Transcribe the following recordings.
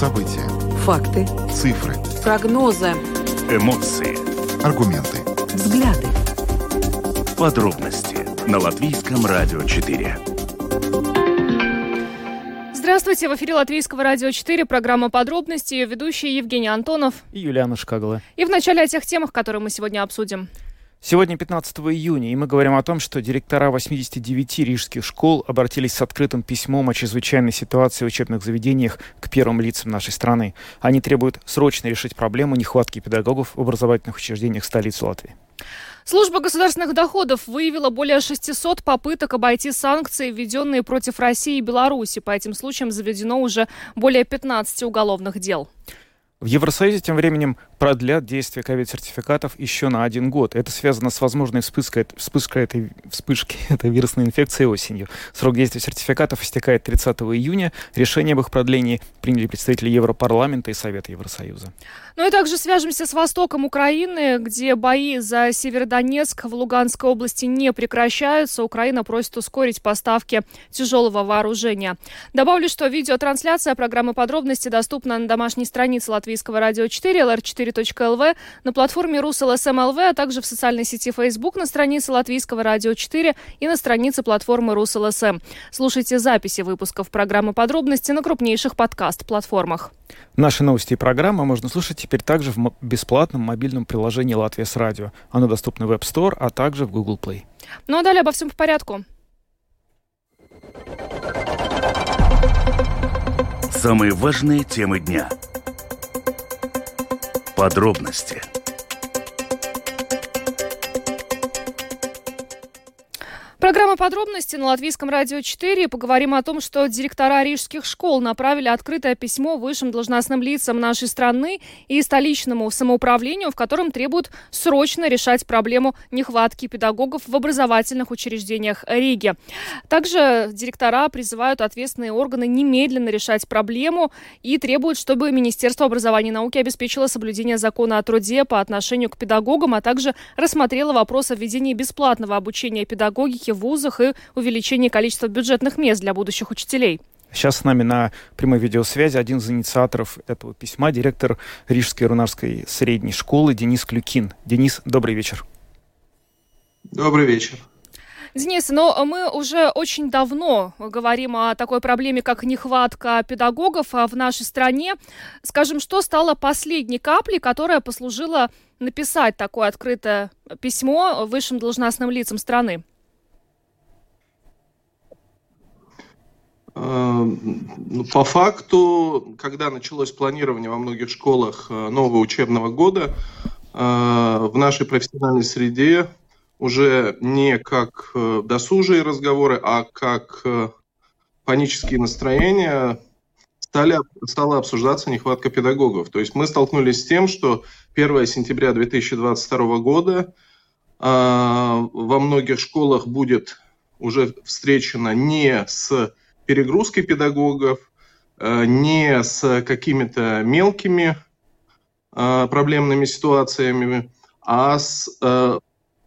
События. Факты. Цифры. Прогнозы. Эмоции. Аргументы. Взгляды. Подробности на Латвийском радио 4. Здравствуйте, в эфире Латвийского радио 4, программа «Подробности», ее ведущие Евгений Антонов и Юлиана Шкагала. И в начале о тех темах, которые мы сегодня обсудим. Сегодня 15 июня, и мы говорим о том, что директора 89 рижских школ обратились с открытым письмом о чрезвычайной ситуации в учебных заведениях к первым лицам нашей страны. Они требуют срочно решить проблему нехватки педагогов в образовательных учреждениях столицы Латвии. Служба государственных доходов выявила более 600 попыток обойти санкции, введенные против России и Беларуси. По этим случаям заведено уже более 15 уголовных дел. В Евросоюзе тем временем продлят действие ковид-сертификатов еще на один год. Это связано с возможной вспышкой, вспышкой этой вспышки этой вирусной инфекции осенью. Срок действия сертификатов истекает 30 июня. Решение об их продлении приняли представители Европарламента и Совета Евросоюза. Ну и также свяжемся с востоком Украины, где бои за Северодонецк в Луганской области не прекращаются. Украина просит ускорить поставки тяжелого вооружения. Добавлю, что видеотрансляция программы подробности доступна на домашней странице Латвийского радио 4, lr4.lv, на платформе Rus.LSM.lv, а также в социальной сети Facebook на странице Латвийского радио 4 и на странице платформы Rus.LSM. Слушайте записи выпусков программы «Подробности» на крупнейших подкаст-платформах. Наши новости и программы можно слушать теперь также в бесплатном мобильном приложении «Латвия с радио». Оно доступно в App Store, а также в Google Play. Ну а далее обо всем по порядку. Самые важные темы дня – Подробности – Программа подробности на Латвийском радио 4. Поговорим о том, что директора рижских школ направили открытое письмо высшим должностным лицам нашей страны и столичному самоуправлению, в котором требуют срочно решать проблему нехватки педагогов в образовательных учреждениях Риги. Также директора призывают ответственные органы немедленно решать проблему и требуют, чтобы Министерство образования и науки обеспечило соблюдение закона о труде по отношению к педагогам, а также рассмотрело вопрос о введении бесплатного обучения педагогики в вузах и увеличение количества бюджетных мест для будущих учителей. Сейчас с нами на прямой видеосвязи один из инициаторов этого письма, директор Рижской Рунарской средней школы Денис Клюкин. Денис, добрый вечер. Добрый вечер. Денис, но мы уже очень давно говорим о такой проблеме, как нехватка педагогов в нашей стране. Скажем, что стало последней каплей, которая послужила написать такое открытое письмо высшим должностным лицам страны? По факту, когда началось планирование во многих школах э, нового учебного года, э, в нашей профессиональной среде уже не как э, досужие разговоры, а как панические настроения стали, стала обсуждаться нехватка педагогов. То есть мы столкнулись с тем, что 1 сентября 2022 года во многих школах будет уже встречено не с перегрузкой педагогов, э, не с какими-то мелкими э, проблемными ситуациями, а с э,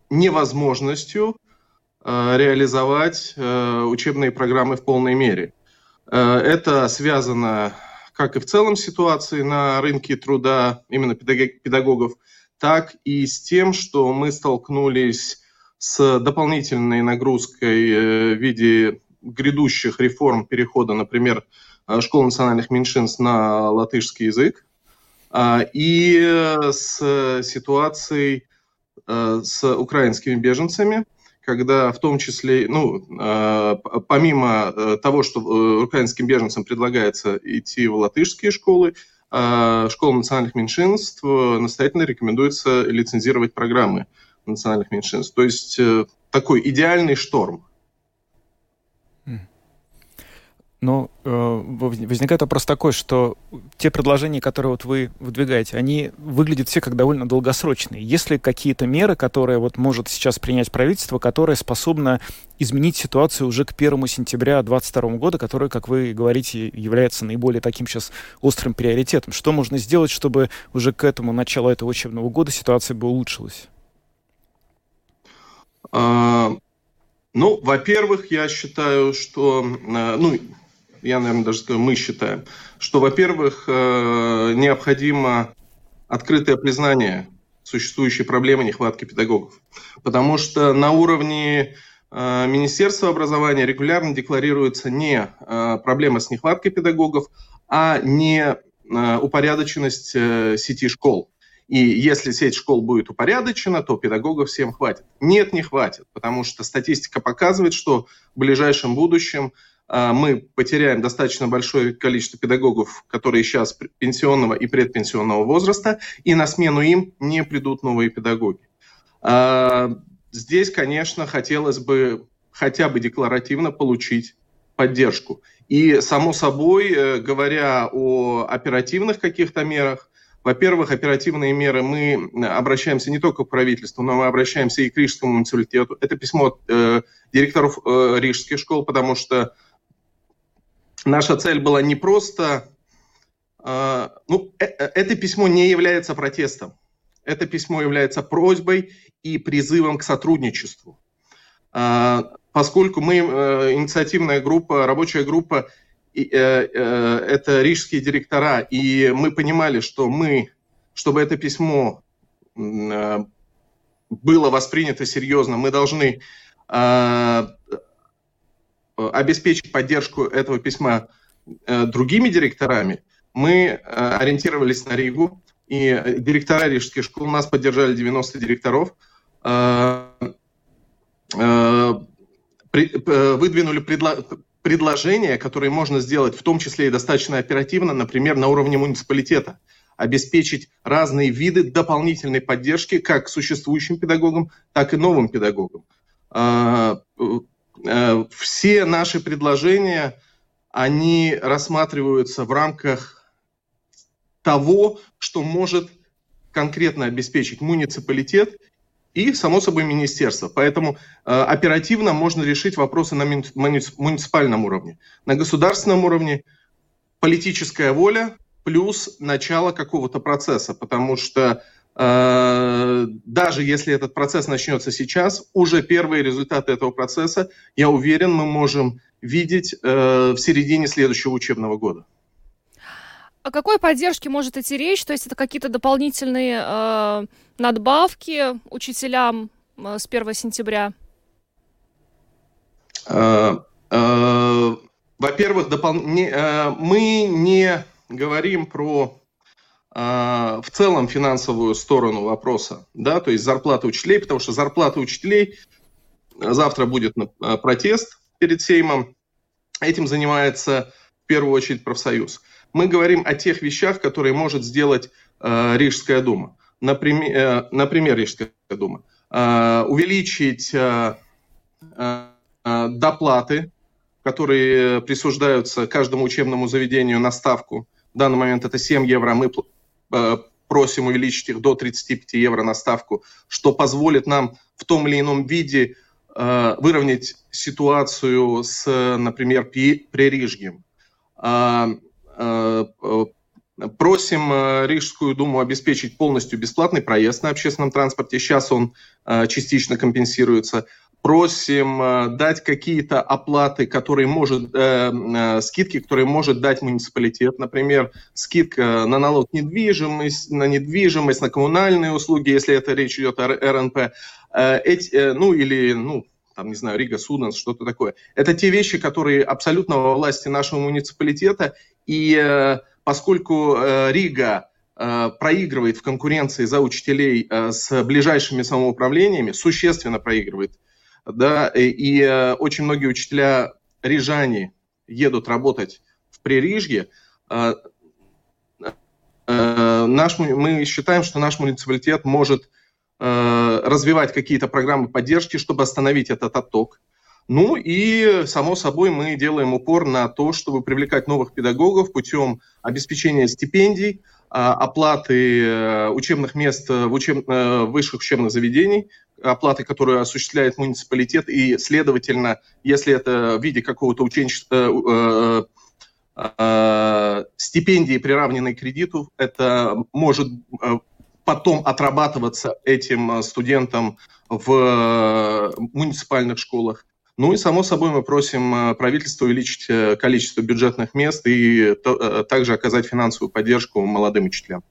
невозможностью реализовать учебные программы в полной мере. Это связано как и в целом ситуации на рынке труда именно педагогов, так и с тем, что мы столкнулись с дополнительной нагрузкой в виде грядущих реформ перехода, например, э, школ национальных меньшинств на латышский язык, а, и с ситуацией э, с украинскими беженцами, когда в том числе, ну, э, помимо того, что украинским беженцам предлагается идти в латышские школы, школам национальных меньшинств настоятельно рекомендуется лицензировать программы национальных меньшинств. То есть такой идеальный шторм – Но э, возникает вопрос такой, что те предложения, которые вот вы выдвигаете, они выглядят все как довольно долгосрочные. Есть ли какие-то меры, которые вот может сейчас принять правительство, которое способно изменить ситуацию уже к 1 сентября 2022 года, который, как вы говорите, является наиболее таким сейчас острым приоритетом? Что можно сделать, чтобы уже к этому началу этого учебного года ситуация бы улучшилась? А, ну, во-первых, я считаю, что, э, ну, я, наверное, даже скажу, мы считаем, что, во-первых, э, необходимо открытое признание существующей проблемы нехватки педагогов. Потому что на уровне э, Министерства образования регулярно декларируется не э, проблема с нехваткой педагогов, а не упорядоченность сети школ. И если сеть школ будет упорядочена, то педагогов всем хватит. Нет, не хватит, потому что статистика показывает, что в ближайшем будущем мы потеряем достаточно большое количество педагогов, которые сейчас пенсионного и предпенсионного возраста, и на смену им не придут новые педагоги. А, здесь, конечно, хотелось бы хотя бы декларативно получить поддержку. И, само собой, э, говоря о оперативных каких-то мерах, во-первых, оперативные меры мы обращаемся не только к правительству, но мы обращаемся и к Рижскому муниципалитету. Это письмо э, директоров э, рижских школ, потому что наша цель была не просто... Э, ну, э, э, это письмо не является протестом. Это письмо является просьбой и призывом к сотрудничеству. Э, поскольку мы э, инициативная группа, рабочая группа, э, э, это рижские директора, и мы понимали, что мы, чтобы это письмо э, было воспринято серьезно, мы должны Э, обеспечить поддержку этого письма э, другими директорами, мы э, ориентировались на Ригу, и директора рижских школ нас поддержали 90 директоров, выдвинули предложения, которые можно сделать, в том числе и достаточно оперативно, например, на уровне муниципалитета, обеспечить разные виды дополнительной поддержки как существующим педагогам, так и новым педагогам. Э, все наши предложения, они рассматриваются в рамках того, что может конкретно обеспечить муниципалитет и, само собой, министерство. Поэтому э, оперативно можно решить вопросы на муниципальном уровне. На государственном уровне политическая воля плюс начало какого-то процесса, потому что Э, даже если этот процесс начнется сейчас, уже первые результаты этого процесса, я уверен, мы можем видеть э, в середине следующего учебного года. О какой поддержке может идти речь? То есть это какие-то дополнительные э, надбавки учителям э, с 1 сентября? Э, э, во-первых, допол... не, э, мы не говорим про а, в целом финансовую сторону вопроса, да, то есть зарплата учителей, потому что зарплата учителей, завтра будет а, протест перед Сеймом, этим занимается в первую очередь профсоюз. Мы говорим о тех вещах, которые может сделать э, Рижская дума. Например, э, например, Рижская дума. Э, увеличить э, э, доплаты, которые присуждаются каждому учебному заведению на ставку. В данный момент это 7 евро. Мы просим увеличить их до 35 евро на ставку, что позволит нам в том или ином виде э, выровнять ситуацию с, например, Пририжьем. А, э, просим Рижскую думу обеспечить полностью бесплатный проезд на общественном транспорте. Сейчас он частично компенсируется просим э, дать какие-то оплаты, которые может, э, э, скидки, которые может дать муниципалитет, например, скидка на налог недвижимость, на недвижимость, на коммунальные услуги, если это речь идет о РНП, э, эти, э, ну или, ну, там, не знаю, Рига Суденс, что-то такое. Это те вещи, которые абсолютно во власти нашего муниципалитета, и э, поскольку э, Рига э, проигрывает в конкуренции за учителей э, с ближайшими самоуправлениями, существенно проигрывает, да, и э, очень многие учителя рижане едут работать в Пририжье, э, э, наш, мы считаем, что наш муниципалитет может развивать какие-то программы поддержки, чтобы остановить этот отток. Ну и, само собой, мы делаем упор на то, чтобы привлекать новых педагогов путем обеспечения стипендий, оплаты учебных мест в учеб... высших учебных заведений, оплаты, которую осуществляет муниципалитет, и, следовательно, если это в виде какого-то ученчества, э, э, э, стипендии, приравненной к кредиту, это может э, потом отрабатываться этим студентам в муниципальных школах. Ну и, само собой, мы просим правительство увеличить количество бюджетных мест и также оказать финансовую поддержку молодым учителям.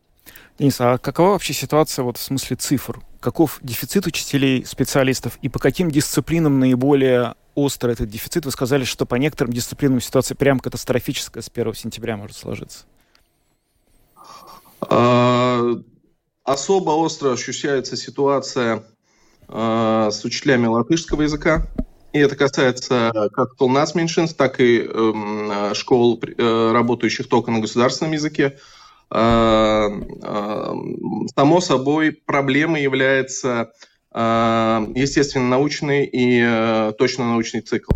Денис, а какова вообще ситуация вот в смысле цифр? Каков дефицит учителей, специалистов и по каким дисциплинам наиболее остро этот дефицит? Вы сказали, что по некоторым дисциплинам ситуация прям катастрофическая с 1 сентября может сложиться. А, особо остро ощущается ситуация а, с учителями латышского языка. И это касается как нас меньшинств, так и эм, школ, э, работающих только на государственном языке. Э, э, само собой, проблемой является э, естественно-научный и точно-научный цикл.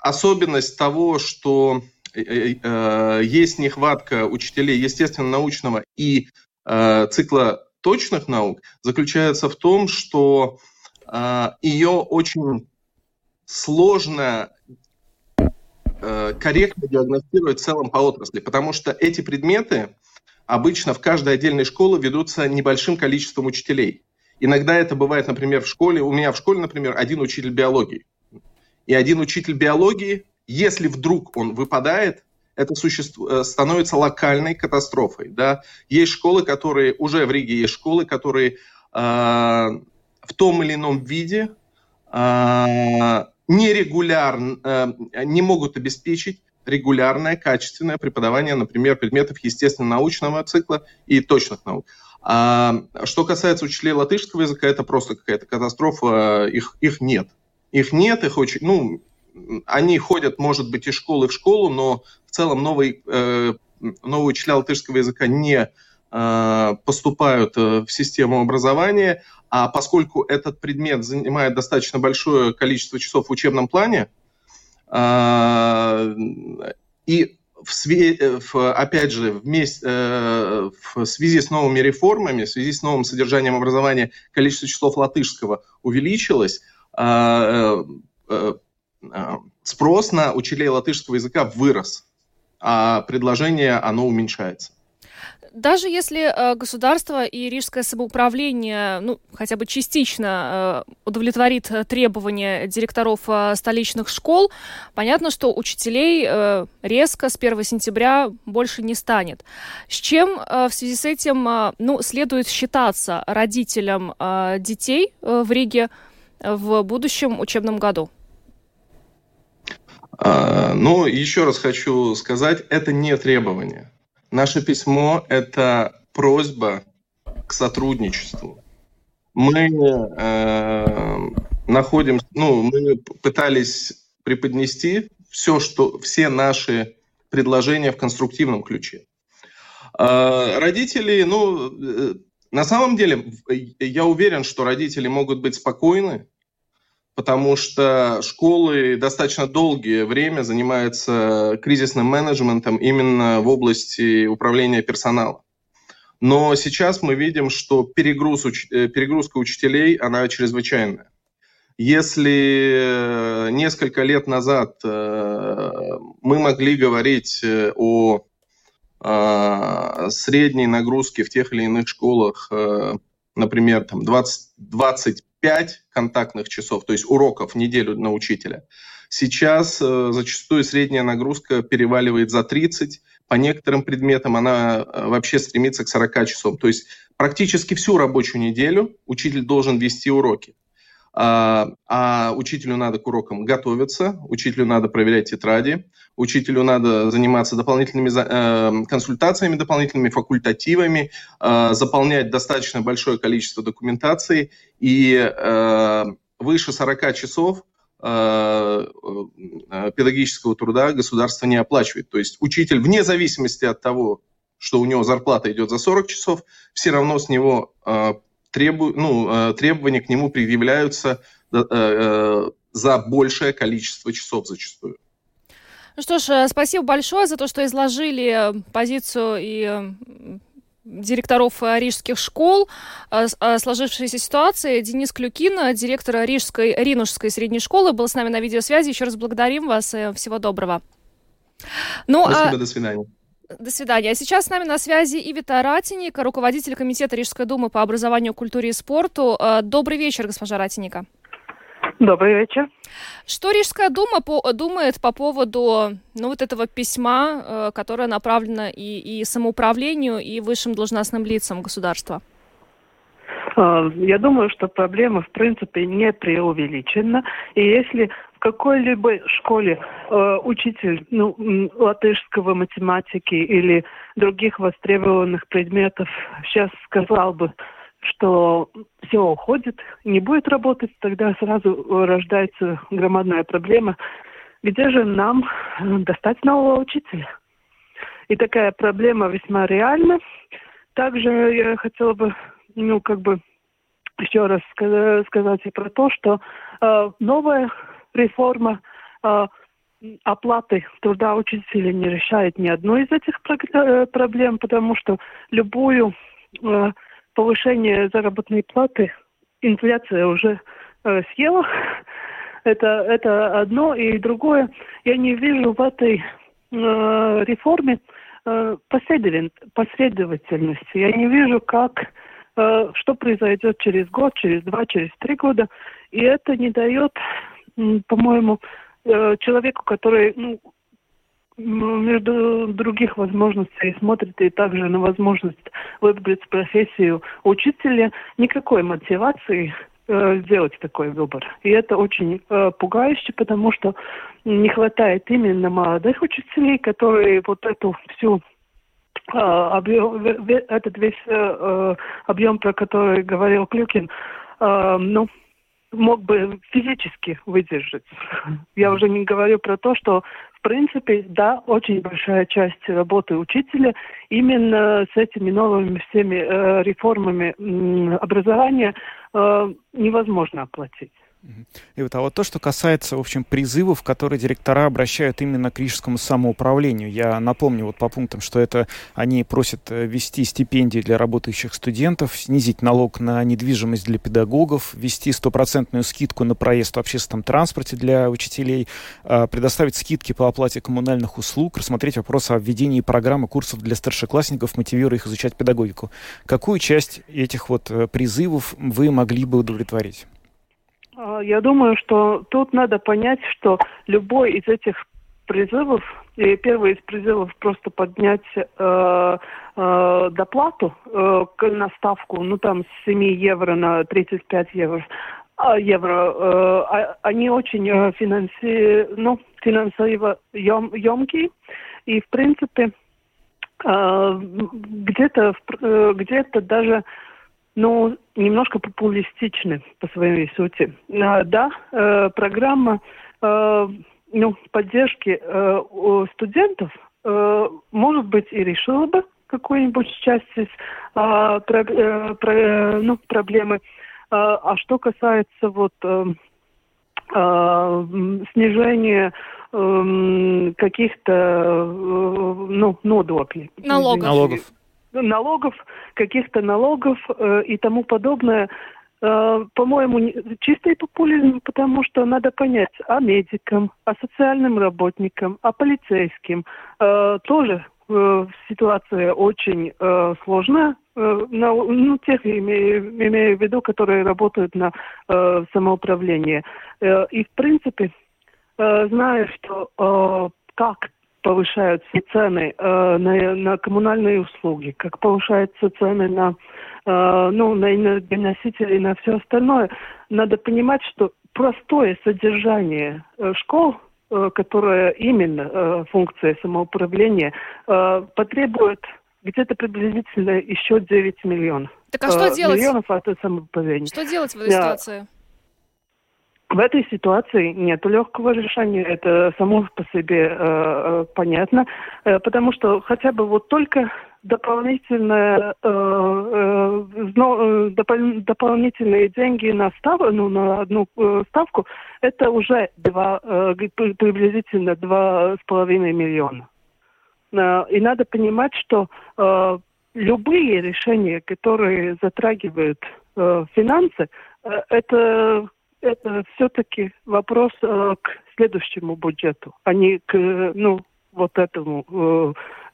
Особенность того, что есть нехватка учителей естественно-научного и цикла точных наук, заключается в том, что ее очень сложно Э, корректно диагностировать в целом по отрасли, потому что эти предметы обычно в каждой отдельной школе ведутся небольшим количеством учителей. Иногда это бывает, например, в школе, у меня в школе, например, один учитель биологии. И один учитель биологии, если вдруг он выпадает, это существо, э, становится локальной катастрофой. Да? Есть школы, которые, уже в Риге есть школы, которые э, в том или ином виде э, нерегулярно, э, не могут обеспечить регулярное, качественное преподавание, например, предметов естественно-научного цикла и точных наук. А что касается учителей латышского языка, это просто какая-то катастрофа, их, их нет. Их нет, их очень, ну, они ходят, может быть, из школы в школу, но целом новые, э, новые учителя латышского языка не э, поступают в систему образования, а поскольку этот предмет занимает достаточно большое количество часов в учебном плане, а, и в све- в, опять же, вместе, э, в связи с новыми реформами, в связи с новым содержанием образования, количество часов латышского увеличилось, а, э, э, спрос на учителей латышского языка вырос, а предложение, оно уменьшается даже если э, государство и рижское самоуправление, ну, хотя бы частично э, удовлетворит э, требования директоров столичных школ, понятно, что учителей резко с 1 сентября больше не станет. С чем в связи с этим, ну, следует считаться родителям детей в Риге в будущем учебном году? А, ну, еще раз хочу сказать, это не требование. Наше письмо – это просьба к сотрудничеству. Мы э, находим, ну, мы пытались преподнести все, что, все наши предложения в конструктивном ключе. Э, родители, ну, э, на самом деле, я уверен, что родители могут быть спокойны, потому что школы достаточно долгое время занимаются кризисным менеджментом именно в области управления персоналом. Но сейчас мы видим, что перегруз, э, перегрузка учителей, она чрезвычайная. Если э, несколько лет назад э, мы могли говорить о средней нагрузке в тех или иных школах, например, там 20, 20 5 контактных часов, то есть уроков в неделю на учителя. Сейчас э, зачастую средняя нагрузка переваливает за 30, по некоторым предметам она э, вообще стремится к 40 часов. То есть практически всю рабочую неделю учитель должен вести уроки. А, а учителю надо к урокам готовиться, учителю надо проверять тетради, учителю надо заниматься дополнительными э, консультациями, дополнительными факультативами, э, заполнять достаточно большое количество документации, и э, выше 40 часов э, педагогического труда государство не оплачивает. То есть учитель, вне зависимости от того, что у него зарплата идет за 40 часов, все равно с него требу, ну, э, требования к нему предъявляются э, э, за большее количество часов зачастую. Ну что ж, спасибо большое за то, что изложили позицию и директоров рижских школ о сложившейся ситуации. Денис Клюкин, директор Рижской Ринушской средней школы, был с нами на видеосвязи. Еще раз благодарим вас. Всего доброго. Ну, Спасибо, а... до свидания. До свидания. А сейчас с нами на связи Ивита Ратиника, руководитель Комитета Рижской думы по образованию, культуре и спорту. Э, добрый вечер, госпожа Ратиника. Добрый вечер. Что Рижская дума по, думает по поводу ну, вот этого письма, э, которое направлено и, и самоуправлению, и высшим должностным лицам государства? Э, я думаю, что проблема, в принципе, не преувеличена. И если какой-либо школе э, учитель ну, латышского математики или других востребованных предметов сейчас сказал бы, что все уходит, не будет работать, тогда сразу рождается громадная проблема. Где же нам достать нового учителя? И такая проблема весьма реальна. Также я хотела бы, ну, как бы еще раз сказать и про то, что э, новая реформа э, оплаты труда учителя не решает ни одной из этих э, проблем, потому что любую э, повышение заработной платы инфляция уже э, съела. Это, это одно. И другое, я не вижу в этой э, реформе э, последовательности. Я не вижу, как, э, что произойдет через год, через два, через три года. И это не дает, по-моему, э, человеку, который ну, между других возможностей смотрит и также на возможность выбрать профессию учителя, никакой мотивации э, сделать такой выбор. И это очень э, пугающе, потому что не хватает именно молодых учителей, которые вот эту всю э, объем, этот весь э, объем, про который говорил Клюкин, ну, мог бы физически выдержать. Я уже не говорю про то, что принципе, да, очень большая часть работы учителя именно с этими новыми всеми э, реформами э, образования э, невозможно оплатить. И вот, а вот то, что касается, в общем, призывов, которые директора обращают именно к рижскому самоуправлению. Я напомню вот по пунктам, что это они просят э, ввести стипендии для работающих студентов, снизить налог на недвижимость для педагогов, ввести стопроцентную скидку на проезд в общественном транспорте для учителей, а, предоставить скидки по оплате коммунальных услуг, рассмотреть вопрос о введении программы курсов для старшеклассников, мотивируя их изучать педагогику. Какую часть этих вот э, призывов вы могли бы удовлетворить? А, я думаю, что тут надо понять, что любой из этих призывов, и первый из призывов просто поднять э, э, доплату э, на ставку, ну там с 7 евро на 35 евро, а, евро, э, а, они очень э, финанси, ну, финансово емкие, и в принципе э, где-то э, где-то даже ну, немножко популистичны по своей сути. А, да, э, программа э, ну, поддержки э, студентов, э, может быть, и решила бы какую-нибудь часть из э, про, э, про, ну, проблемы. А, а что касается вот э, э, снижения э, каких-то э, ну, налогов. Налогов налогов, каких-то налогов э, и тому подобное, э, по-моему, чистый популизм, потому что надо понять, а медикам, а социальным работникам, а полицейским э, тоже э, ситуация очень э, сложная. Э, на, ну, тех имею, имею в виду, которые работают на э, самоуправлении. Э, и, в принципе, э, зная, что э, как повышаются цены э, на, на коммунальные услуги, как повышаются цены на, э, ну, на энергоносители и на все остальное, надо понимать, что простое содержание э, школ, э, которое именно э, функция самоуправления, э, потребует где-то приблизительно еще 9 миллионов. Так а что э, делать? Миллионов от самоуправления. Что делать в этой ситуации? В этой ситуации нет легкого решения, это само по себе э, э, понятно, э, потому что хотя бы вот только дополнительное, э, э, э допол- дополнительные деньги на, став, ну, на одну э, ставку, это уже два, э, приблизительно два с половиной миллиона. Э, и надо понимать, что э, любые решения, которые затрагивают э, финансы, э, это это все-таки вопрос э, к следующему бюджету, а не к, ну, вот этому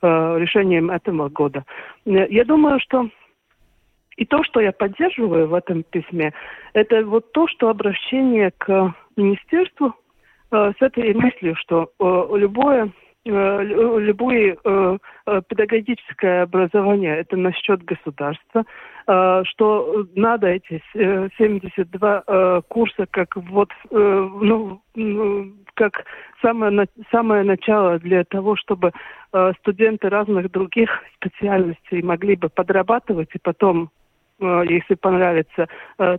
э, решением этого года. Я думаю, что и то, что я поддерживаю в этом письме, это вот то, что обращение к министерству с этой мыслью, что Э, любое э, э, педагогическое образование это насчет государства, что надо эти 72 курса как вот ну, как самое самое начало для того, чтобы студенты разных других специальностей могли бы подрабатывать и потом если понравится,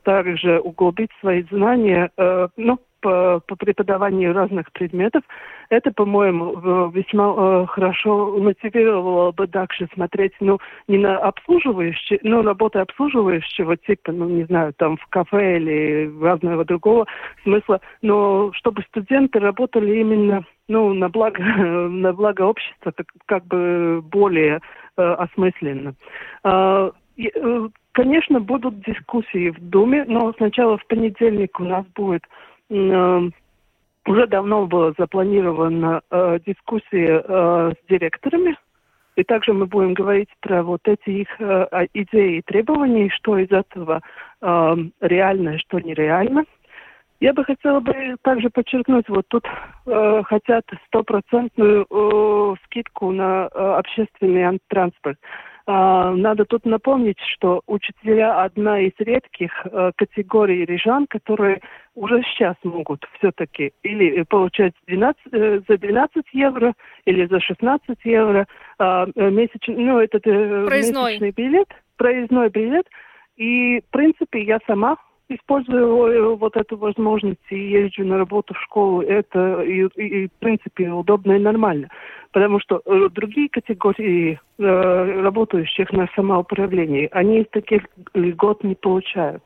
также углубить свои знания, ну, по, по преподаванию разных предметов, это, по-моему, весьма э, хорошо мотивировало бы дальше смотреть, ну, не на обслуживающие, ну, работы обслуживающего типа, ну, не знаю, там, в кафе или разного другого смысла, но чтобы студенты работали именно, ну, на благо, на благо общества, как, как бы более э, осмысленно. Э, Конечно, будут дискуссии в Думе, но сначала в понедельник у нас будет Э, уже давно была запланирована э, дискуссия э, с директорами, и также мы будем говорить про вот эти их э, а, идеи и требования, что из этого э, реально, что нереально. Я бы хотела бы также подчеркнуть, вот тут э, хотят стопроцентную э, скидку на э, общественный транспорт. Надо тут напомнить, что учителя одна из редких э, категорий рижан, которые уже сейчас могут все-таки или получать 12, э, за 12 евро, или за 16 евро а, э, месячный, ну, этот проездной. месячный билет, проездной билет. И, в принципе, я сама использую вот эту возможность и езжу на работу в школу. Это, и, и, в принципе, удобно и нормально потому что э, другие категории э, работающих на самоуправлении, они таких льгот не получают.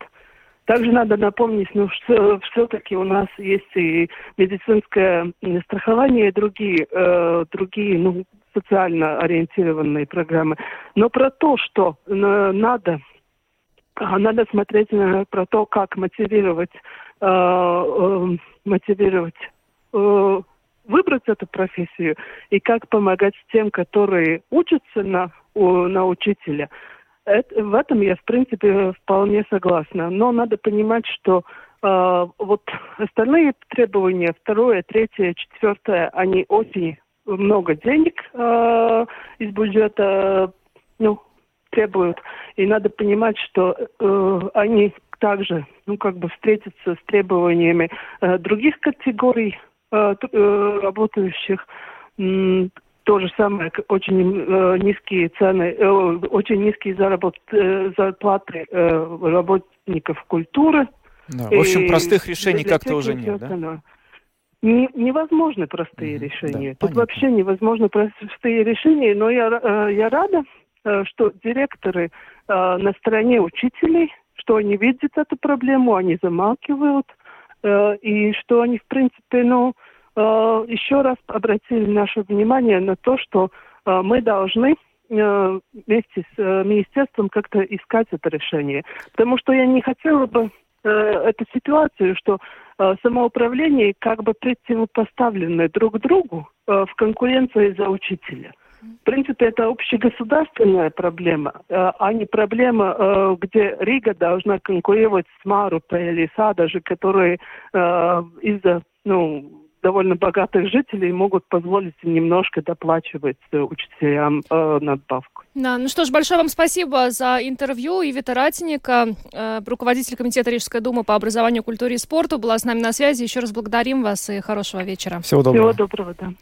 Также надо напомнить, ну, что все-таки у нас есть и медицинское страхование, и другие, э, другие ну, социально ориентированные программы. Но про то, что э, надо, надо смотреть на, про то, как мотивировать, э, э, мотивировать э, выбрать эту профессию и как помогать тем, которые учатся на, у, на учителя. Это, в этом я, в принципе, вполне согласна. Но надо понимать, что э, вот остальные требования, второе, третье, четвертое, они очень много денег э, из бюджета ну, требуют. И надо понимать, что э, они также, ну, как бы встретятся с требованиями э, других категорий Э, э, работающих то же самое, очень э, низкие цены, э, очень низкие заработ, э, зарплаты э, работников культуры. Да, в общем, простых решений как-то уже нет, да? Не, невозможны простые mm-hmm, решения. Да, Тут понятно. вообще невозможны простые решения, но я, э, я рада, что директоры э, на стороне учителей, что они видят эту проблему, они замалкивают, э, и что они, в принципе, ну, Э, еще раз обратили наше внимание на то, что э, мы должны э, вместе с министерством как-то искать это решение. Потому что я не хотела бы эту ситуацию, что самоуправление как бы противопоставлены друг другу в конкуренции за учителя. В принципе, это общегосударственная проблема, а не проблема, где Рига должна конкурировать с Марупой или Садажи, которые из-за ну, довольно богатых жителей могут позволить немножко доплачивать э, учителям э, надбавку. Да, ну что ж, большое вам спасибо за интервью. Ивита Ратиника, э, руководитель Комитета Рижской думы по образованию, культуре и спорту, была с нами на связи. Еще раз благодарим вас и хорошего вечера. Всего доброго. Всего доброго, да.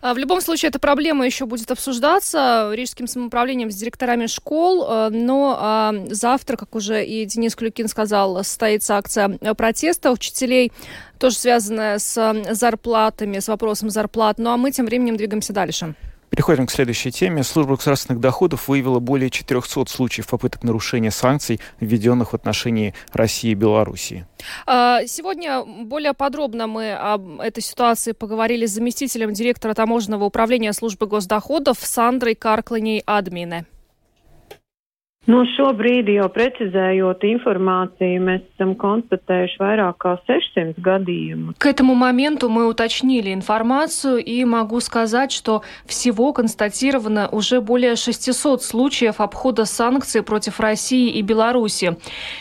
А, в любом случае, эта проблема еще будет обсуждаться Рижским самоуправлением с директорами школ, э, но а, завтра, как уже и Денис Клюкин сказал, состоится акция протеста учителей тоже связанная с зарплатами, с вопросом зарплат. Ну а мы тем временем двигаемся дальше. Переходим к следующей теме. Служба государственных доходов выявила более 400 случаев попыток нарушения санкций, введенных в отношении России и Белоруссии. А, сегодня более подробно мы об этой ситуации поговорили с заместителем директора таможенного управления службы госдоходов Сандрой Каркланей Админе. Nu, šobrīd jau precizējot информацию, mēs esam констатējuši vairāk kā 600 гадījumu. К этому моменту мы уточнили информацию и могу сказать, что всего констатировано уже более 600 случаев обхода санкций против России и Беларуси.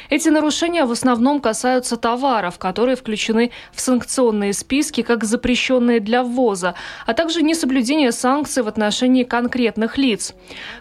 Эти нарушения в основном касаются товаров, которые включены в санкционные списки как запрещенные для ввоза, а также несоблюдение санкций в отношении конкретных лиц.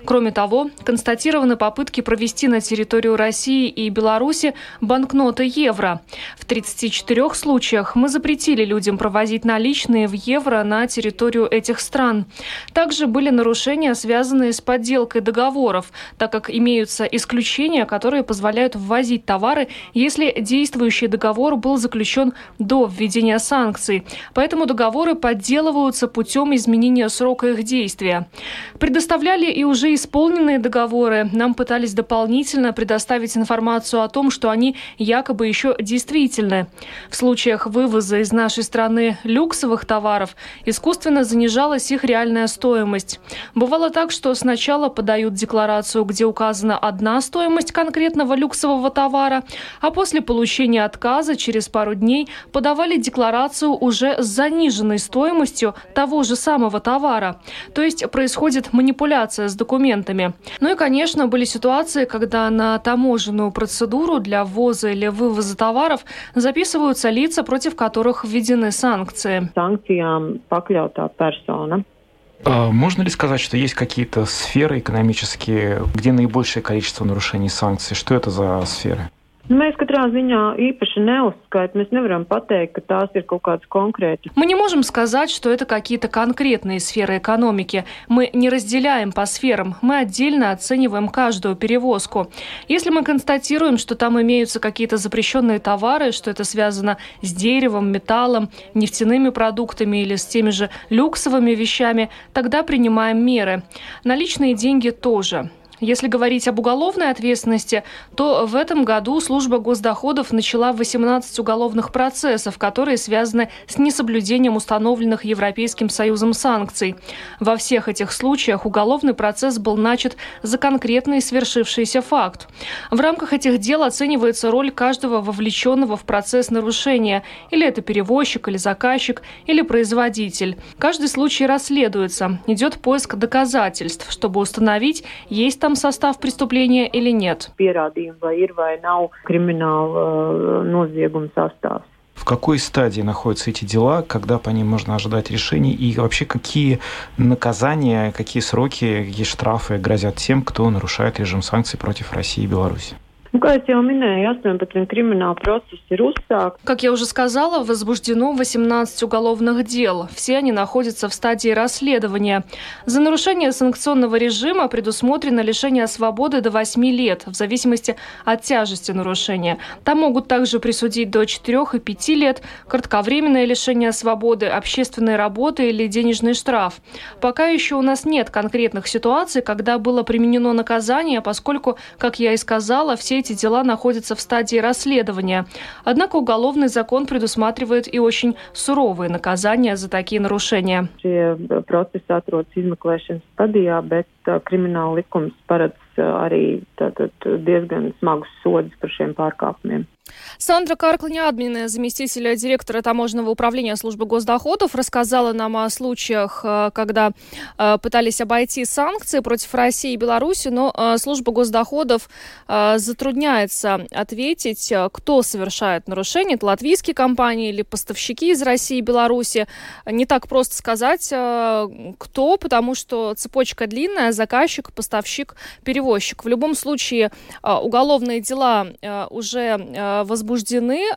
Кроме того, констатированы попытки попытки провести на территорию России и Беларуси банкноты евро. В 34 случаях мы запретили людям провозить наличные в евро на территорию этих стран. Также были нарушения, связанные с подделкой договоров, так как имеются исключения, которые позволяют ввозить товары, если действующий договор был заключен до введения санкций. Поэтому договоры подделываются путем изменения срока их действия. Предоставляли и уже исполненные договоры. Нам пытались пытались дополнительно предоставить информацию о том, что они якобы еще действительны. В случаях вывоза из нашей страны люксовых товаров искусственно занижалась их реальная стоимость. Бывало так, что сначала подают декларацию, где указана одна стоимость конкретного люксового товара, а после получения отказа через пару дней подавали декларацию уже с заниженной стоимостью того же самого товара. То есть происходит манипуляция с документами. Ну и, конечно, были ситуации, ситуации, когда на таможенную процедуру для ввоза или вывоза товаров записываются лица, против которых введены санкции. Санкциям pakļautā persona. А можно ли сказать, что есть какие-то сферы экономические, где наибольшее количество нарушений санкций? Что это за сферы? Mēs katrā ziņā īpaši неuzskaitām. Mēs nevaram pateikt, ka tās ir kaut. Мы не можем сказать, что это какие-то конкретные сферы экономики. Мы не разделяем по сферам. Мы отдельно оцениваем каждую перевозку. Если мы констатируем, что там имеются какие-то запрещенные товары, что это связано с деревом, металлом, нефтяными продуктами или с теми же люксовыми вещами, тогда принимаем меры. Наличные деньги тоже. Если говорить об уголовной ответственности, то в этом году служба госдоходов начала 18 уголовных процессов, которые связаны с несоблюдением установленных Европейским Союзом санкций. Во всех этих случаях уголовный процесс был начат за конкретный свершившийся факт. В рамках этих дел оценивается роль каждого вовлеченного в процесс нарушения, или это перевозчик, или заказчик, или производитель. Каждый случай расследуется, идет поиск доказательств, чтобы установить, есть там состав преступления или нет. В какой стадии находятся эти дела, когда по ним можно ожидать решений, и вообще какие наказания, какие сроки, какие штрафы грозят тем, кто нарушает режим санкций против России и Беларуси? Nu, kā jau minēju, 18 криминал процесс uzsākts. Как я уже сказала, возбуждено 18 уголовных дел. Все они находятся в стадии расследования. За нарушение санкционного режима предусмотрено лишение свободы до 8 лет, в зависимости от тяжести нарушения. Там могут также присудить до 4 и 5 лет, кратковременное лишение свободы, общественной работы или денежный штраф. Пока еще у нас нет конкретных ситуаций, когда было применено наказание, поскольку, как я и сказала, все эти дела находятся в стадии расследования. Однако уголовный закон предусматривает и очень суровые наказания за такие нарушения. Krimināla likums paredz arī tātad, diezgan smagus sodus par šiem pārkāpumiem. Сандра Карклня, заместитель директора таможенного управления службы госдоходов, рассказала нам о случаях, э, когда э, пытались обойти санкции против России и Беларуси, но э, служба госдоходов затрудняется ответить, кто совершает нарушение, это латвийские компании или поставщики из России и Беларуси. Не так просто сказать, кто, потому что цепочка длинная, заказчик, поставщик, перевозчик. В любом случае, уголовные дела уже возбуждены,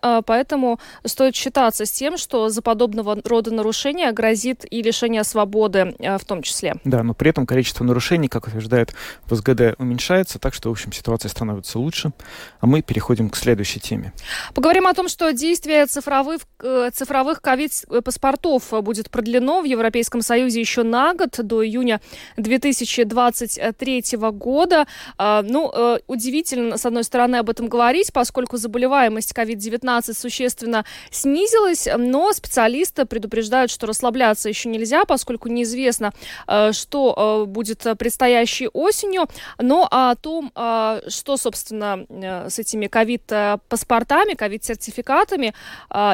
а, поэтому стоит считаться с тем, что за подобного рода нарушения грозит и лишение свободы а, в том числе. Да, но при этом количество нарушений, как утверждает ВСГД, уменьшается, так что, в общем, ситуация становится лучше. А мы переходим к следующей теме. Поговорим о том, что действие цифровых, э, цифровых ковид-паспортов будет продлено в Европейском Союзе еще на год, до июня 2023 года. А, ну, э, удивительно, с одной стороны, об этом говорить, поскольку заболевание заболеваемость COVID-19 существенно снизилась, но специалисты предупреждают, что расслабляться еще нельзя, поскольку неизвестно, э, что будет предстоящей осенью. Но о том, что, собственно, с этими ковид-паспортами, ковид-сертификатами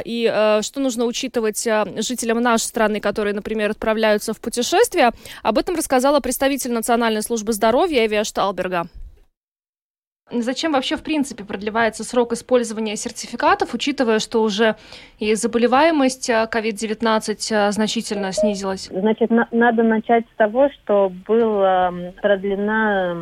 и что нужно учитывать жителям нашей страны, которые, например, отправляются в путешествие, об этом рассказала представитель Национальной службы здоровья Эвия Шталберга. Зачем вообще, в принципе, продлевается срок использования сертификатов, учитывая, что уже и заболеваемость COVID-19 э, э, значительно снизилась? Значит, на- надо начать с того, что была продлена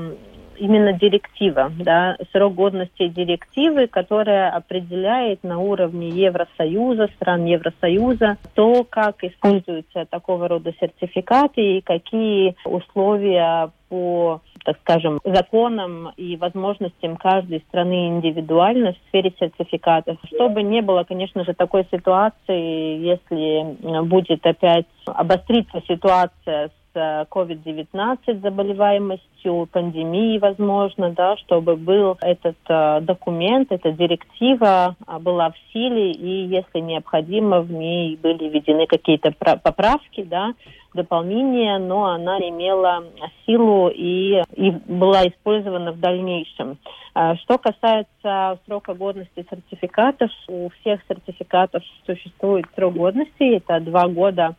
именно директива, да, срок годности директивы, которая определяет на уровне Евросоюза, стран Евросоюза, то, как используются такого рода сертификаты и какие условия по, так скажем, законам и возможностям каждой страны индивидуально в сфере сертификатов. Чтобы не было, конечно же, такой ситуации, если будет опять обостриться ситуация COVID-19 заболеваемостью, пандемией, возможно, да, чтобы был этот э, документ, эта директива э, была в силе, и если необходимо, в ней были введены какие-то поправки, да, дополнения, но она имела силу и, и была использована в дальнейшем. А что касается срока годности сертификатов, у всех сертификатов существует срок годности, это два года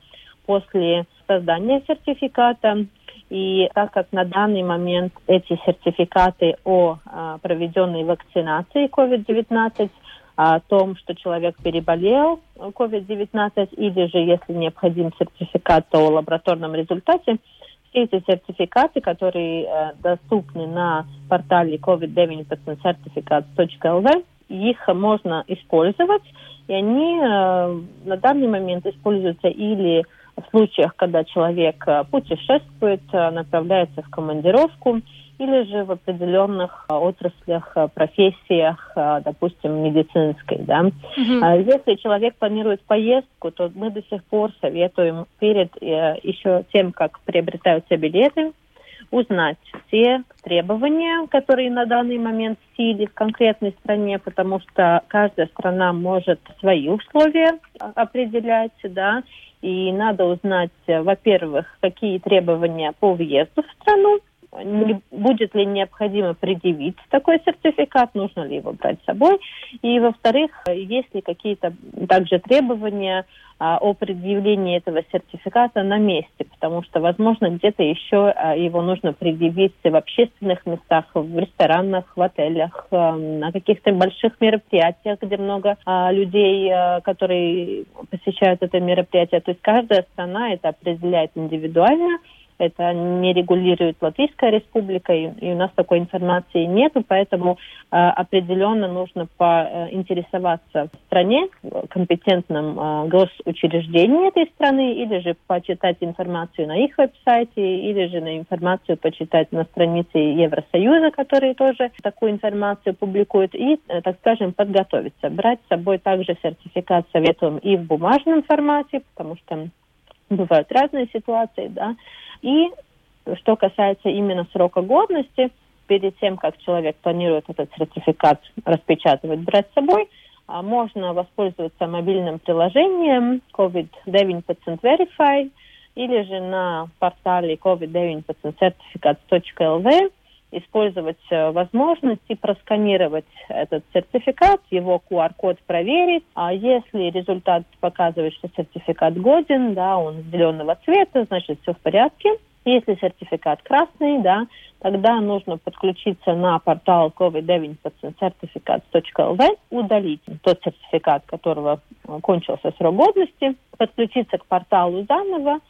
после создания сертификата. И так как на данный момент эти сертификаты о а, проведенной вакцинации COVID-19, о том, что человек переболел COVID-19, или же, если необходим сертификат, о лабораторном результате, все эти сертификаты, которые э, доступны на портале COVID-19 certificates.lv, их можно использовать, и они э, на данный момент используются или в случаях, когда человек э, путешествует, э, направляется в командировку, или же в определенных э, отраслях, профессиях, допустим, медицинской. Да? Угу. Если человек планирует поездку, то мы до сих пор советуем перед еще тем, как приобретаются билеты, узнать все требования, которые на данный момент в силе в конкретной стране, потому что каждая страна может свои условия определять, да, и надо узнать, во-первых, какие требования по въезду в страну, не, будет ли необходимо предъявить такой сертификат, нужно ли его брать с собой. И, во-вторых, есть ли какие-то также требования а, о предъявлении этого сертификата на месте, потому что, возможно, где-то еще а, его нужно предъявить в общественных местах, в ресторанах, в отелях, а, на каких-то больших мероприятиях, где много а, людей, а, которые посещают это мероприятие. То есть каждая страна это определяет индивидуально это не регулирует Латвийская республика, и, и у нас такой информации нет, поэтому э, определенно нужно поинтересоваться в стране, в компетентном э, госучреждении этой страны, или же почитать информацию на их веб-сайте, или же на информацию почитать на странице Евросоюза, которые тоже такую информацию публикуют, и, э, так скажем, подготовиться. Брать с собой также сертификат советуем и в бумажном формате, потому что бывают разные ситуации, да, и что касается именно срока годности, перед тем, как человек планирует этот сертификат распечатывать, брать с собой, а, можно воспользоваться мобильным приложением COVID-19 Verify или же на портале COVID-19 certificates.lv использовать э, возможность и просканировать этот сертификат, его QR-код проверить. А если результат показывает, что сертификат годен, да, он зеленого цвета, значит все в порядке. Если сертификат красный, да, тогда нужно подключиться на портал covid-19 certificates.lv, удалить тот сертификат, которого кончился срок годности, подключиться к порталу заново,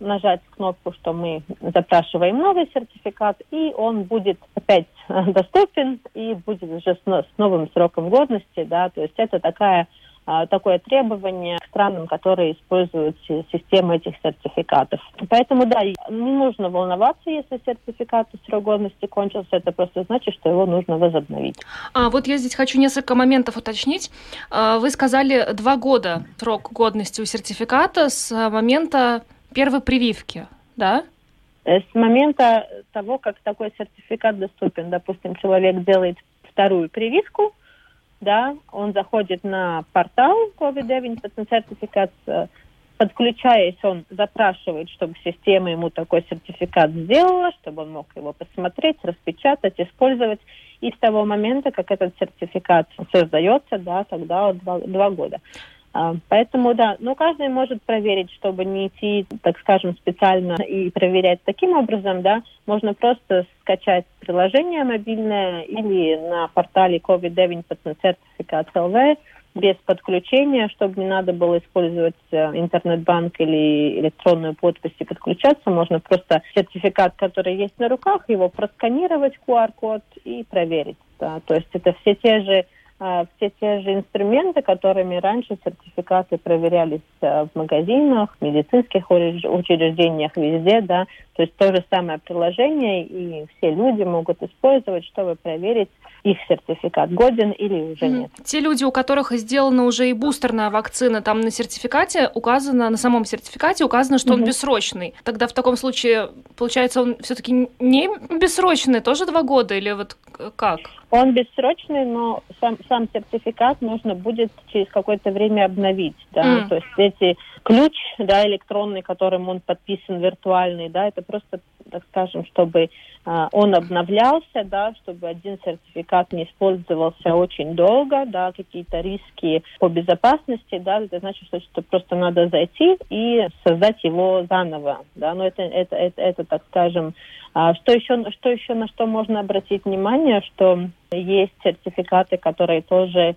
нажать кнопку, что мы запрашиваем новый сертификат, и он будет опять доступен и будет уже с, новым сроком годности, да, то есть это такая а, такое требование к странам, которые используют систему этих сертификатов. Поэтому, да, не нужно волноваться, если сертификат срок годности кончился, это просто значит, что его нужно возобновить. А вот я здесь хочу несколько моментов уточнить. А, вы сказали два года срок годности у сертификата с момента первой прививки, да? Э, с момента того, как такой сертификат доступен, допустим, человек делает вторую прививку, да, он заходит на портал COVID-19 сертификат, подключаясь, он запрашивает, чтобы система ему такой сертификат сделала, чтобы он мог его посмотреть, распечатать, использовать. И с того момента, как этот сертификат создается, да, тогда два, два года. А, поэтому, да, ну, каждый может проверить, чтобы не идти, так скажем, специально и проверять таким образом, да, можно просто скачать приложение мобильное или на портале COVID-19 сертификат ЛВ без подключения, чтобы не надо было использовать э, интернет-банк или электронную подпись и подключаться. Можно просто сертификат, который есть на руках, его просканировать, QR-код и проверить. Да. То есть это все те же все те же инструменты, которыми раньше сертификаты проверялись а, в магазинах, медицинских учреждениях, везде, да, то есть то же самое приложение, и все люди могут использовать, чтобы проверить, их сертификат годен или уже нет. Те люди, у которых сделана уже и бустерная вакцина, там на сертификате указано, на самом сертификате указано, что mm-hmm. он бессрочный. Тогда в таком случае, получается, он все-таки не бессрочный, тоже два года, или вот как? Он бессрочный, но сам, сам сертификат нужно будет через какое-то время обновить. Да? Mm. То есть эти ключ да, электронный, которым он подписан виртуальный, да, это просто, так скажем, чтобы а, он обновлялся, да, чтобы один сертификат не использовался очень долго, да, какие-то риски по безопасности, да, это значит, что, что просто надо зайти и создать его заново, да, но это, это, это, это так скажем, а, что еще, что еще на что можно обратить внимание, что есть сертификаты, которые тоже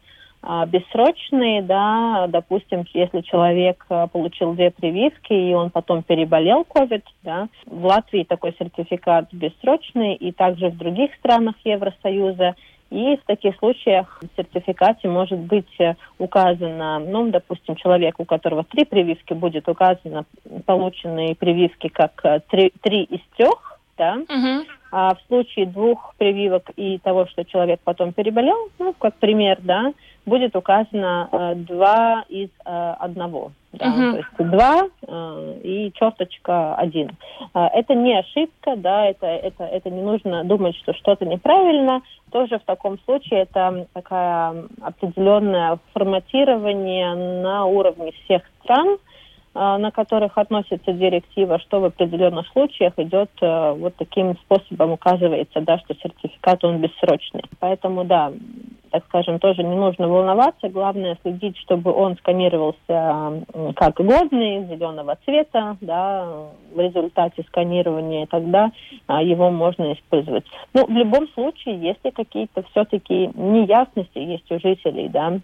бессрочные, да, допустим, если человек а, получил две прививки и он потом переболел COVID, да, в Латвии такой сертификат бессрочный и также в других странах Евросоюза. И в таких случаях в сертификате может быть э, указано, ну, допустим, человек, у которого три прививки, будет указано полученные прививки как э, три, три из трех, да, угу. а в случае двух прививок и того, что человек потом переболел, ну, как пример, да, будет указано э, два из э, одного. Да, uh-huh. То есть два э, и черточка один. Э, это не ошибка, да, это, это, это не нужно думать, что что-то неправильно. Тоже в таком случае это такая определенное форматирование на уровне всех стран, на которых относится директива, что в определенных случаях идет э, вот таким способом указывается, да, что сертификат он бессрочный. Поэтому, да, так скажем, тоже не нужно волноваться. Главное следить, чтобы он сканировался как годный, зеленого цвета, да, в результате сканирования, тогда его можно использовать. Ну, в любом случае, если какие-то все-таки неясности есть у жителей, да,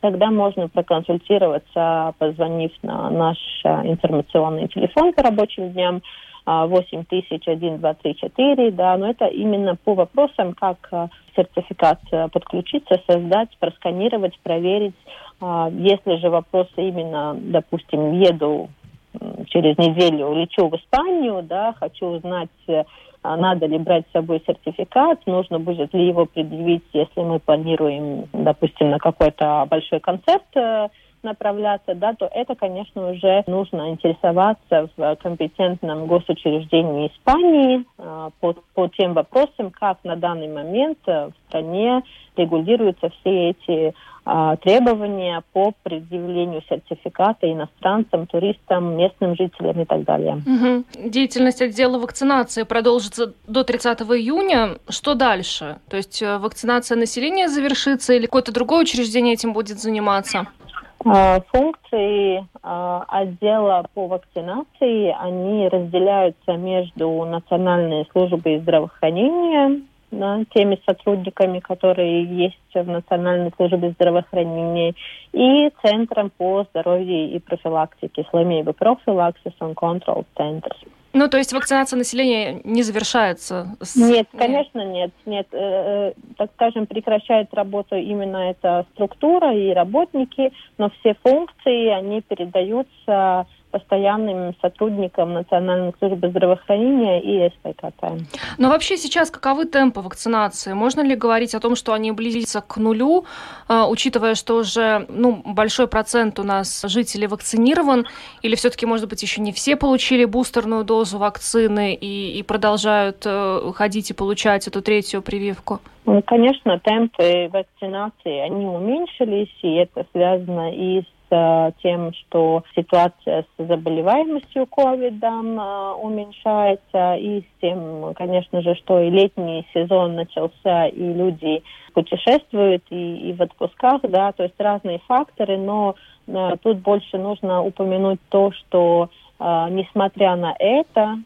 тогда можно проконсультироваться, позвонив на наш а, информационный телефон по рабочим дням 8000 2, 3, 4, да, но это именно по вопросам, как а, сертификат э, подключиться, создать, просканировать, проверить. Если же вопросы именно, допустим, еду через неделю, лечу в Испанию, да, хочу узнать, э, надо ли брать с собой сертификат, нужно будет ли его предъявить, если мы планируем, допустим, на какой-то большой концерт э, направляться, да, то это, конечно, уже нужно интересоваться в компетентном госучреждении Испании э, по, по тем вопросам, как на данный момент в стране регулируются все эти э, требования по предъявлению сертификата иностранцам, туристам, местным жителям и так далее. Угу. Деятельность отдела вакцинации продолжится до 30 июня. Что дальше? То есть э, вакцинация населения завершится или какое-то другое учреждение этим будет заниматься? А, функции а, отдела по вакцинации, они разделяются между Национальной службой здравоохранения, да, теми сотрудниками, которые есть в Национальной службе здравоохранения, и Центром по здоровью и профилактике, Сломеева профилаксис и контрол центр. Ну, то есть вакцинация населения не завершается? С... Нет, конечно, нет. Нет, э, э, так скажем, прекращает работу именно эта структура и работники, но все функции, они передаются постоянным сотрудникам Национальной службы здравоохранения и СПКТ. Но вообще сейчас каковы темпы вакцинации? Можно ли говорить о том, что они близятся к нулю, а, учитывая, что уже ну, большой процент у нас жителей вакцинирован, или все-таки, может быть, еще не все получили бустерную дозу вакцины и, и продолжают э, ходить и получать эту третью прививку? Ну, конечно, темпы вакцинации, они уменьшились, и это связано и с с тем, что ситуация с заболеваемостью ковидом э, уменьшается, и с тем, конечно же, что и летний сезон начался, и люди путешествуют, и, и в отпусках, да, то есть разные факторы, но э, тут больше нужно упомянуть то, что Uh, несмотря на это,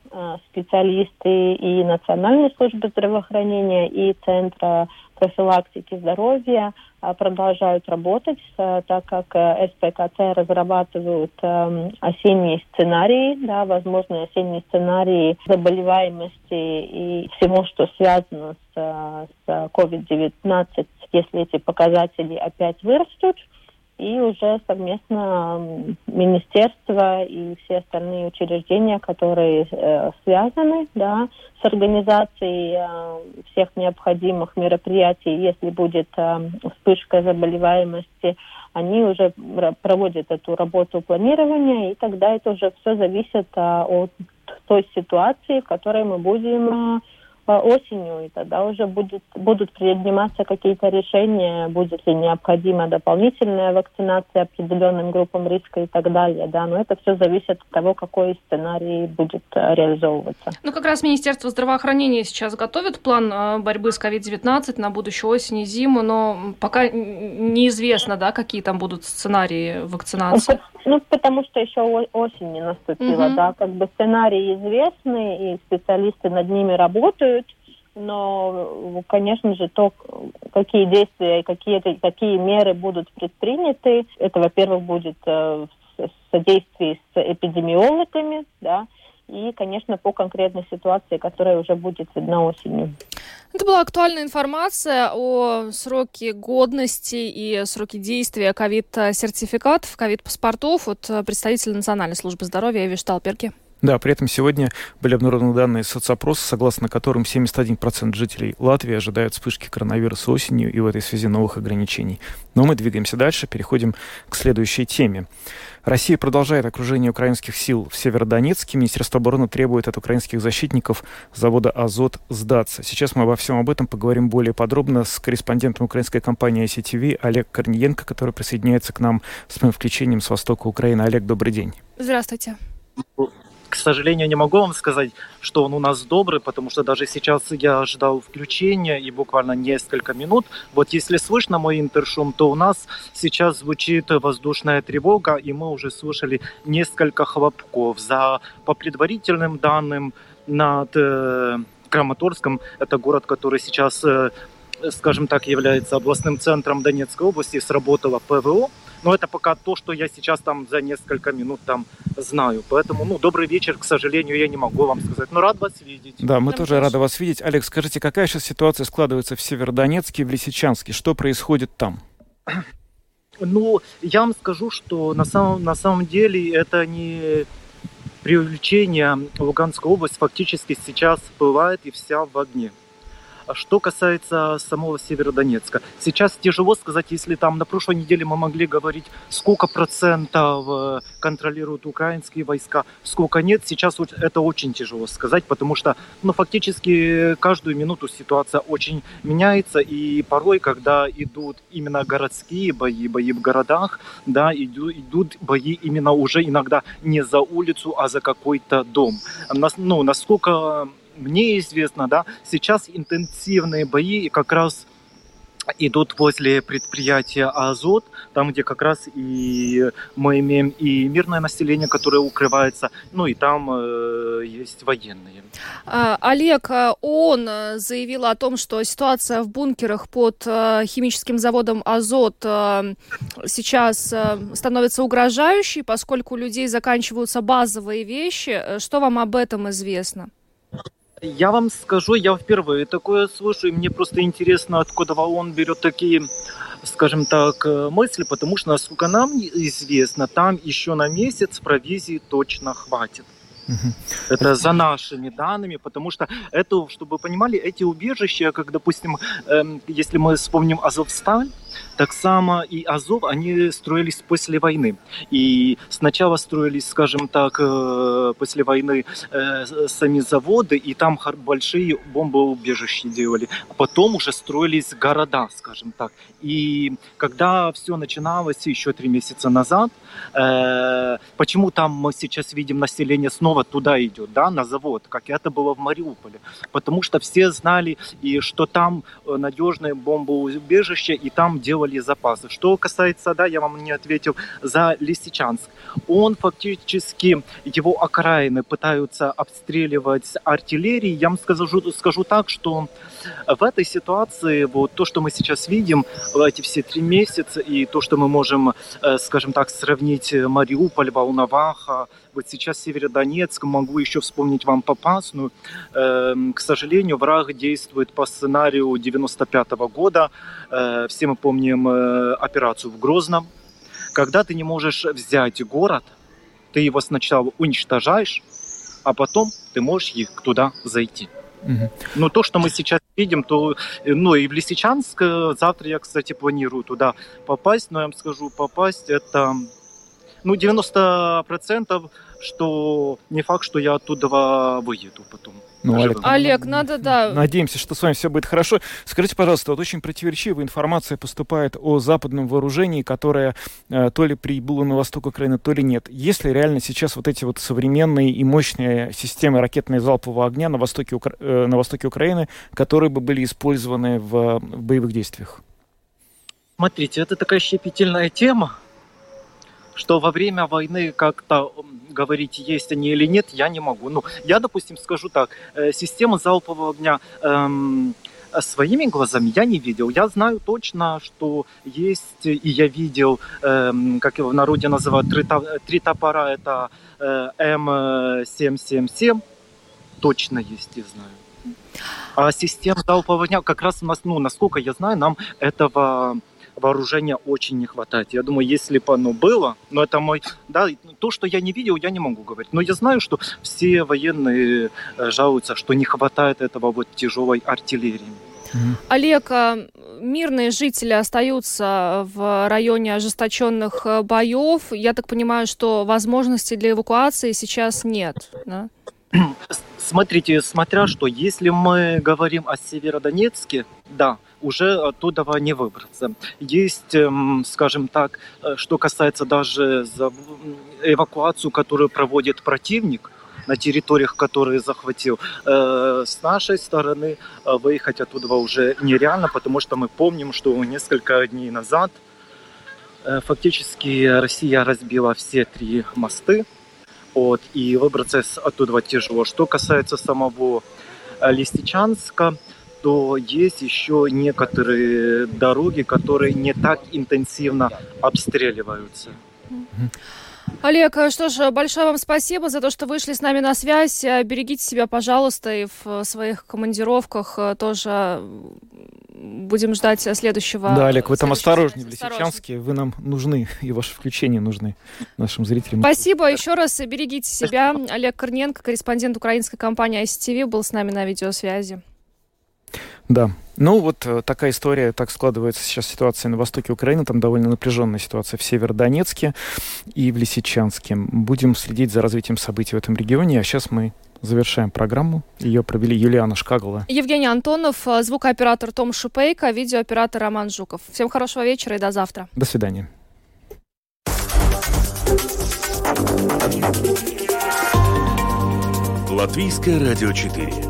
специалисты и Национальной службы здравоохранения, и Центра профилактики здоровья а, продолжают работать, а, так как э, СПКЦ разрабатывают эм, осенние сценарии, да, возможные осенние сценарии заболеваемости и всего, что связано с, э, с COVID-19, если эти показатели опять вырастут и уже совместно министерство и все остальные учреждения, которые э, связаны да, с организацией э, всех необходимых мероприятий, если будет э, вспышка заболеваемости, они уже проводят эту работу планирования, и тогда это уже все зависит э, от той ситуации, в которой мы будем э, осенью, и тогда уже будет, будут приниматься какие-то решения, будет ли необходима дополнительная вакцинация определенным группам риска и так далее. Да, но это все зависит от того, какой сценарий будет э, реализовываться. Ну, как раз Министерство здравоохранения сейчас готовит план э, борьбы с COVID-19 на будущую осень и зиму, но пока неизвестно, да, какие там будут сценарии вакцинации. Ну, потому что еще осень не наступила, угу. да, как бы сценарии известны, и специалисты над ними работают, но, конечно же, то, какие действия и какие, какие меры будут предприняты, это, во-первых, будет э, в содействии с эпидемиологами, да, и, конечно, по конкретной ситуации, которая уже будет видна осенью. Это была актуальная информация о сроке годности и сроке действия ковид-сертификатов, ковид-паспортов от представителя Национальной службы здоровья Эви Шталперки. Да, при этом сегодня были обнародованы данные соцопроса, согласно которым 71% жителей Латвии ожидают вспышки коронавируса осенью и в этой связи новых ограничений. Но мы двигаемся дальше, переходим к следующей теме. Россия продолжает окружение украинских сил в Северодонецке. Министерство обороны требует от украинских защитников завода «Азот» сдаться. Сейчас мы обо всем об этом поговорим более подробно с корреспондентом украинской компании ICTV Олег Корниенко, который присоединяется к нам с моим включением с востока Украины. Олег, добрый день. Здравствуйте к сожалению, не могу вам сказать, что он у нас добрый, потому что даже сейчас я ждал включения и буквально несколько минут. Вот если слышно мой интершум, то у нас сейчас звучит воздушная тревога, и мы уже слышали несколько хлопков. За, по предварительным данным, над э, Краматорском, это город, который сейчас, э, скажем так, является областным центром Донецкой области, сработало ПВО. Но это пока то, что я сейчас там за несколько минут там знаю. Поэтому, ну, добрый вечер, к сожалению, я не могу вам сказать. Но рад вас видеть. Да, мы тоже рады вас видеть. Олег, скажите, какая сейчас ситуация складывается в Северодонецке и в Лисичанске? Что происходит там? Ну, я вам скажу, что на самом, на самом деле это не преувеличение. Луганская область фактически сейчас бывает и вся в огне. А что касается самого Северодонецка, сейчас тяжело сказать, если там на прошлой неделе мы могли говорить, сколько процентов э, контролируют украинские войска, сколько нет, сейчас это очень тяжело сказать, потому что ну, фактически каждую минуту ситуация очень меняется, и порой, когда идут именно городские бои, бои в городах, да, идут, идут бои именно уже иногда не за улицу, а за какой-то дом. Ну, насколько мне известно, да, сейчас интенсивные бои как раз идут возле предприятия Азот, там, где как раз и мы имеем и мирное население, которое укрывается, ну и там э, есть военные. А, Олег, а, ООН заявил о том, что ситуация в бункерах под э, химическим заводом Азот э, сейчас э, становится угрожающей, поскольку у людей заканчиваются базовые вещи. Что вам об этом известно? Я вам скажу, я впервые такое слышу, и мне просто интересно, откуда он берет такие скажем так, мысли, потому что, насколько нам известно, там еще на месяц провизии точно хватит. Это за нашими данными, потому что это, чтобы вы понимали, эти убежища, как, допустим, эм, если мы вспомним Азовсталь, так само и Азов, они строились после войны. И сначала строились, скажем так, э, после войны э, сами заводы, и там большие бомбоубежища делали. А потом уже строились города, скажем так. И когда все начиналось еще три месяца назад, э, почему там мы сейчас видим население снова туда идет, да, на завод, как это было в Мариуполе? Потому что все знали, и что там надежное бомбоубежище, и там делали запасы. Что касается, да, я вам не ответил, за Лисичанск. Он фактически, его окраины пытаются обстреливать с артиллерии. Я вам скажу, скажу так, что в этой ситуации вот то, что мы сейчас видим, эти все три месяца, и то, что мы можем, э, скажем так, сравнить Мариуполь, Волноваха, вот сейчас Северодонецк, могу еще вспомнить вам Попасную. Эм, к сожалению, враг действует по сценарию 95 -го года. Э, все мы помним э, операцию в Грозном. Когда ты не можешь взять город, ты его сначала уничтожаешь, а потом ты можешь их туда зайти. Но то, что мы сейчас видим, то, ну и в Лисичанск, э, завтра я, кстати, планирую туда попасть, но я вам скажу, попасть это, ну, 90% что не факт, что я оттуда выеду потом. Ну, Олег, Олег, надо, да. Надеемся, что с вами все будет хорошо. Скажите, пожалуйста, вот очень противоречивая информация поступает о западном вооружении, которое э, то ли прибыло на восток Украины, то ли нет. Есть ли реально сейчас вот эти вот современные и мощные системы ракетного залпового огня на востоке, Укра... э, на востоке Украины, которые бы были использованы в, в боевых действиях? Смотрите, это такая щепетильная тема, что во время войны как-то говорить, есть они или нет, я не могу. Ну, я, допустим, скажу так, э, система залпового огня эм, своими глазами я не видел. Я знаю точно, что есть, и я видел, эм, как его в народе называют, три, три топора, это э, М777, точно есть, я знаю. А система залпового огня, как раз у нас, ну, насколько я знаю, нам этого вооружения очень не хватает. Я думаю, если бы оно было, но это мой, да, то, что я не видел, я не могу говорить. Но я знаю, что все военные э, жалуются, что не хватает этого вот тяжелой артиллерии. Олег, а, мирные жители остаются в районе ожесточенных э, боев. Я так понимаю, что возможностей для эвакуации сейчас нет, да? Смотрите, смотря что, если мы говорим о Северодонецке, да, уже оттуда не выбраться. Есть, эм, скажем так, э, что касается даже эвакуацию, которую проводит противник, на территориях, которые захватил. Э, с нашей стороны э, выехать оттуда уже нереально, потому что мы помним, что несколько дней назад фактически Россия разбила все три мосты, вот, и выбраться оттуда тяжело. Что касается самого Листичанска, то есть еще некоторые дороги, которые не так интенсивно обстреливаются. Олег, что ж, большое вам спасибо за то, что вышли с нами на связь. Берегите себя, пожалуйста, и в своих командировках тоже будем ждать следующего. Да, Олег, вы там осторожнее в Лисичанске. Вы нам нужны, и ваше включение нужны нашим зрителям. Спасибо. Еще раз берегите себя. Олег Корненко, корреспондент украинской компании ICTV, был с нами на видеосвязи. Да. Ну, вот э, такая история, так складывается сейчас ситуация на востоке Украины. Там довольно напряженная ситуация в Северодонецке и в Лисичанске. Будем следить за развитием событий в этом регионе. А сейчас мы завершаем программу. Ее провели Юлиана Шкагала. Евгений Антонов, э, звукооператор Том Шупейко, видеооператор Роман Жуков. Всем хорошего вечера и до завтра. До свидания. Латвийское радио 4